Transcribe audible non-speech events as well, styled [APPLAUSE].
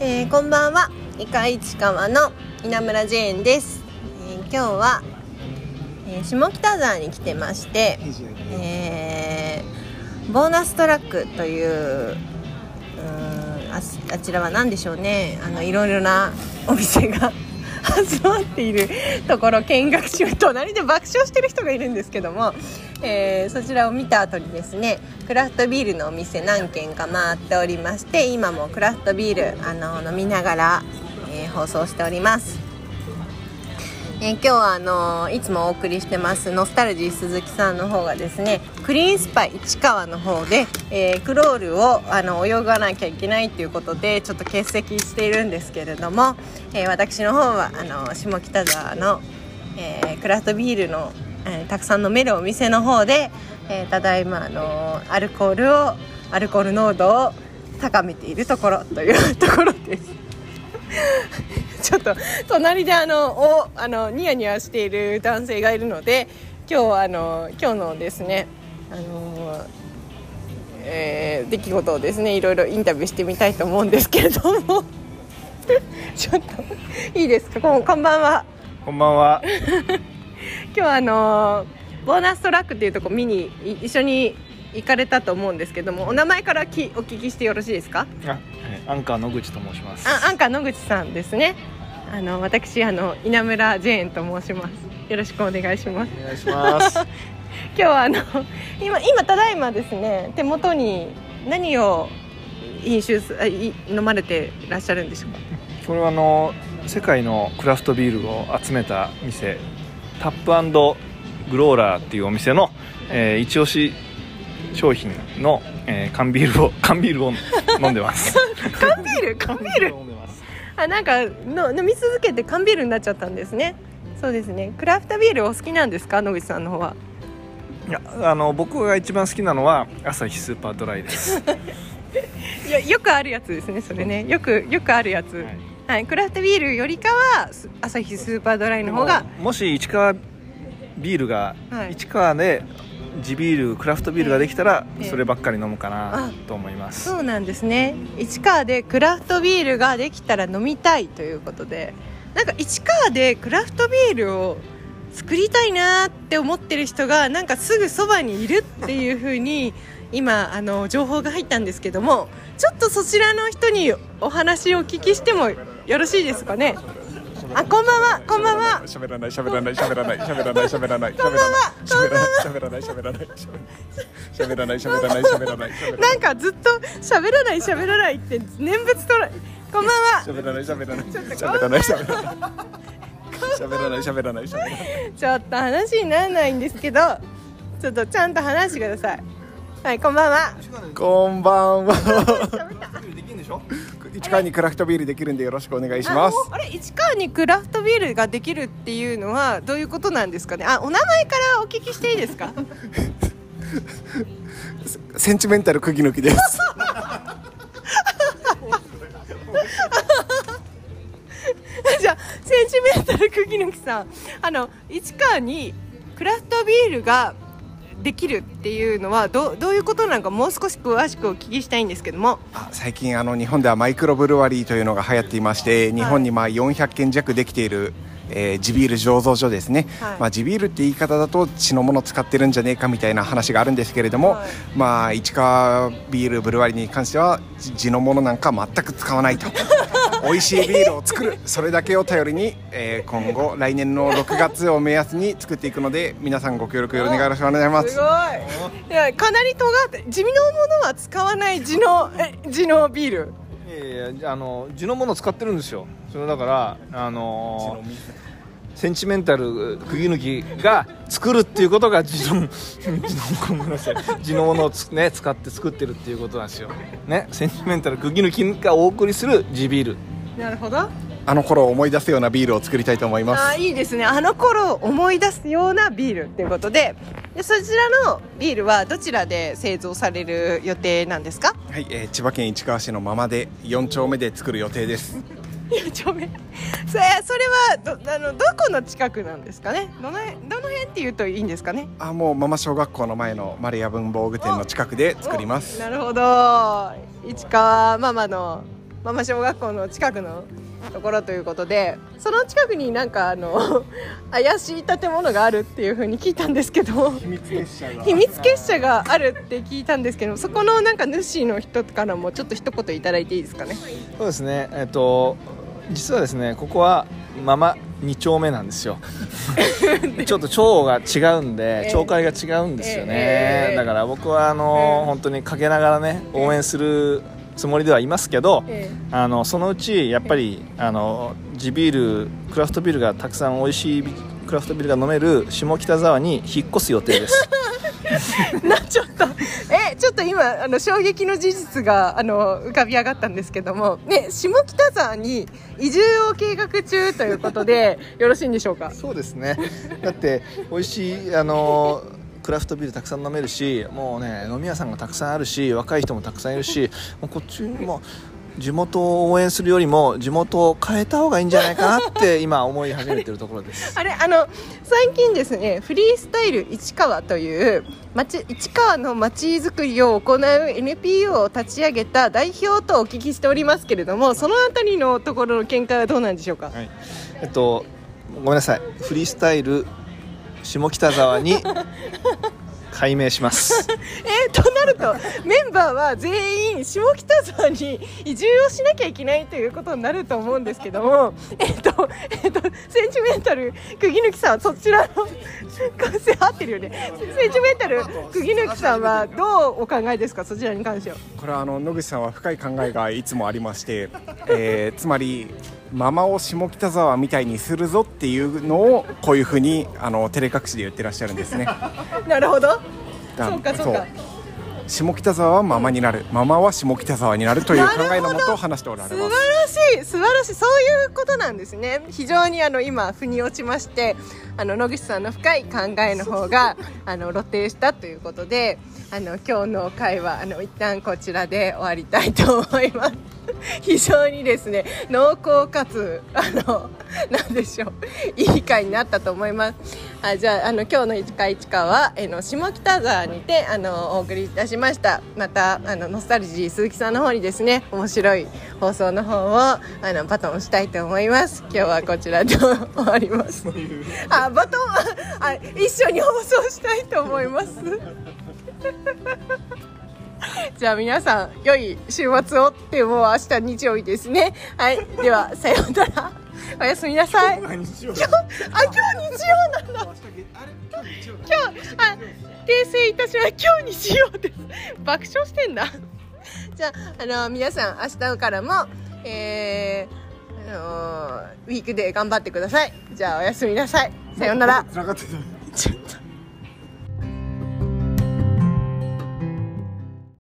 えーこんばんは。イカ市川の稲村ジェーンです、えー今日は、えー下北沢に来てまして、えーボーナストラックというああちらは何でしょうね。あのいろいろなお店が [LAUGHS] 集まっているところ見学し隣で爆笑してる人がいるんですけども、えーそちらを見た後にですねクラフトビールのお店何軒か回っておりまして今もクラフトビールあの飲みながら、えー放送しております。えー今日はあのいつもお送りしてますノスタルジー鈴木さんの方がですねクリーンスパ市川の方で、えクロールをあの泳がなきゃいけないということでちょっと欠席しているんですけれども、え私の方はあの下北沢の、えクラフトビールの、えーたくさん飲めるお店の方で、えーただいまあのアルコールをアルコール濃度を高めているところというところです。[LAUGHS] ちょっと隣であのおあのニヤニヤしている男性がいるので今日はあの今日のですねあの、えー出来事をですねいろいろインタビューしてみたいと思うんですけれども [LAUGHS] ちょっといいですか？こんこんばんはこんばんは。[LAUGHS] [LAUGHS] 今日はあのボーナストラックっていうとこ見にい一緒に行かれたと思うんですけどもお名前からきお聞きしてよろしいですか？あ、はいアンカー野口と申します。あアンカー野口さんですね。あの私あの稲村ジェーンと申します。よろしくお願いします。お願いします。[LAUGHS] 今日はあの今今ただいまですね手元に何を飲酒すあい飲まれていらっしゃるんでしょうか？これはあの世界のクラフトビールを集めた店、タップグローラーっていうお店の、えー一押し商品の、えー缶ビールを [LAUGHS] [LAUGHS] 缶ビールを飲んでます。缶ビール？缶ビール？あなんかの飲み続けて缶ビールになっちゃったんですね。そうですね。クラフトビールお好きなんですか？野口さんの方は。いやあの僕が一番好きなのはアサヒスーパードライです。[LAUGHS] いやよくあるやつですねそれね。よくよくあるやつ。はいはい、クラフトビールよりかはすアサヒスーパードライの方がもし市川ビールが、はい。市川で地ビールクラフトビールができたら、ええ。そればっかり飲むかなあと思います。そうなんですね。市川でクラフトビールができたら飲みたいということで。なんか市川でクラフトビールを作りたいなって思ってる人がなんかすぐそばにいるっていう風に今あの情報が入ったんですけどもちょっとそちらの人にお話をお聞きしてもよろしいですかね？あこんばんは。こんばんは。喋らない喋らない喋らない喋らない [LAUGHS] 喋らない。こんばんは。喋らない喋らない喋らない喋らない喋らない喋らないなんかずっと喋らない喋らないって念仏とらこんばんは。喋らない喋らない喋らない喋らない喋らない喋らない喋らない。[LAUGHS] ちょっと話にならないんですけどちょっとちゃんと話してくださいはいこんばんは。こんばんは。[LAUGHS] 市川にクラフトビールできるんでよろしくお願いします。ああれ市川にクラフトビールができるっていうのはどういうことなんですかね？あお名前からお聞きしていいですか？[LAUGHS] センチメンタル釘抜きです。[LAUGHS] じゃあセンチメンタル釘抜きさん。あの市川にクラフトビールができるっていうのはどうどういうことなのかもう少し詳しくお聞きしたいんですけども。あ最近あの日本ではマイクロブルワリーというのが流行っていまして日本にまあ400件弱できている、えー地ビール醸造所ですね、はい。まあ、地ビールって言い方だと血のもの使ってるんじゃねえかみたいな話があるんですけれども、はい。まあ市川ビールブルワリーに関しては地地のものなんか全く使わないと [LAUGHS] 美味しいビールを作る。それだけを頼りに、えー今後来年の6月を目安に作っていくので皆さんご協力よろしくお願いします。すごい。いやかなり尖って地のものは使わない地のえ地のビール。いやいやあの地のものを使ってるんですよ。それだからあのセンチメンタル釘抜きが作るっていうことが地のごめんなさい地のものをつ、ね、使って作ってるっていうことなんですよ。ねセンチメンタル釘抜きがお送りする地ビール。なるほど。あの頃を思い出すようなビールを作りたいと思います。あーいいですね。あの頃を思い出すようなビールっていうことで。でそちらのビールはどちらで製造される予定なんですか？はい、えー千葉県市川市のままで4丁目で作る予定です4丁目それそれはどあのどこの近くなんですかね？どの辺どの辺っていうといいんですかね？あもうママ小学校の前のマリア文房具店の近くで作ります。なるほど。市川ママのママ小学校の近くのところということでその近くになんかあの [LAUGHS] 怪しい建物があるっていうふうに聞いたんですけど秘密結社が。秘密結社があるって聞いたんですけどそこのなんか主の人からもちょっと一言いただいていいですかね？そうですね。えっと実はですねここはママ2丁目なんですよ。[LAUGHS] ちょっと町が違うんで、ええ。町会が違うんですよね、ええ。だから僕はあの、ええ。本当に陰ながらね応援するつもりではいますけど、えあのそのうちやっぱりあの地ビールクラフトビールがたくさん美味しいビクラフトビールが飲める下北沢に引っ越す予定です [LAUGHS] なちょっとえちょっと今あの衝撃の事実があの浮かび上がったんですけどもね下北沢に移住を計画中ということでよろしいんでしょうか？そうですね。だって美味しいあのクラフトビールたくさん飲めるしもうね飲み屋さんがたくさんあるし若い人もたくさんいるしもうこっちも地元を応援するよりも地元を変えた方がいいんじゃないかなって [LAUGHS] 今思い始めてるところです。あれあの最近ですねフリースタイル市川という町市川の町づくりを行う NPO を立ち上げた代表とお聞きしておりますけれどもそのあたりのところの見解はどうなんでしょうか？はい。えっとごめんなさい。フリースタイル下北沢に改名します。[LAUGHS] えーとなるとメンバーは全員下北沢に移住をしなきゃいけないということになると思うんですけども [LAUGHS] えっ、とえっ、とセンチメンタル釘抜きさんそちらの完成合ってるよね。センチメンタル釘抜きさんはどうお考えですか？そちらに関しては。これはあの野口さんは深い考えがいつもありまして、えーつまりママを下北沢みたいにするぞっていうのをこういうふうにあの照れ隠しで言ってらっしゃるんですね。[LAUGHS] なるほど。だそうかそうか。下北沢はママになる。ママは下北沢になるという考えのもと話しておられ素晴ますらしい。素晴らしい。そういうことなんですね。非常にあの今腑に落ちましてあの野口さんの深い考えの方が [LAUGHS] あの露呈したということであの今日の会はあの一旦こちらで終わりたいと思います [LAUGHS] 非常にですね濃厚かつあの [LAUGHS] なんでしょういい会になったと思います。あじゃああの今日の一会一会はえの下北沢にてあのお送りいたしました。またあのノスタルジー鈴木さんの方にですね面白い放送の方をあのバトンしたいと思います。今日はこちらで終わります。あバトンあ一緒に放送したいと思います [LAUGHS] じゃあ皆さん良い週末をってもう明日日曜日ですね。はい。では [LAUGHS] さようなら。おやすみなさい。今日あ今日日曜なんだ今日あ訂正いたします。今日日曜です。爆笑してんだ。じゃああの皆さん明日からもえー、あのウィークで頑張ってください。じゃあおやすみなさい。さようなら。ちょっと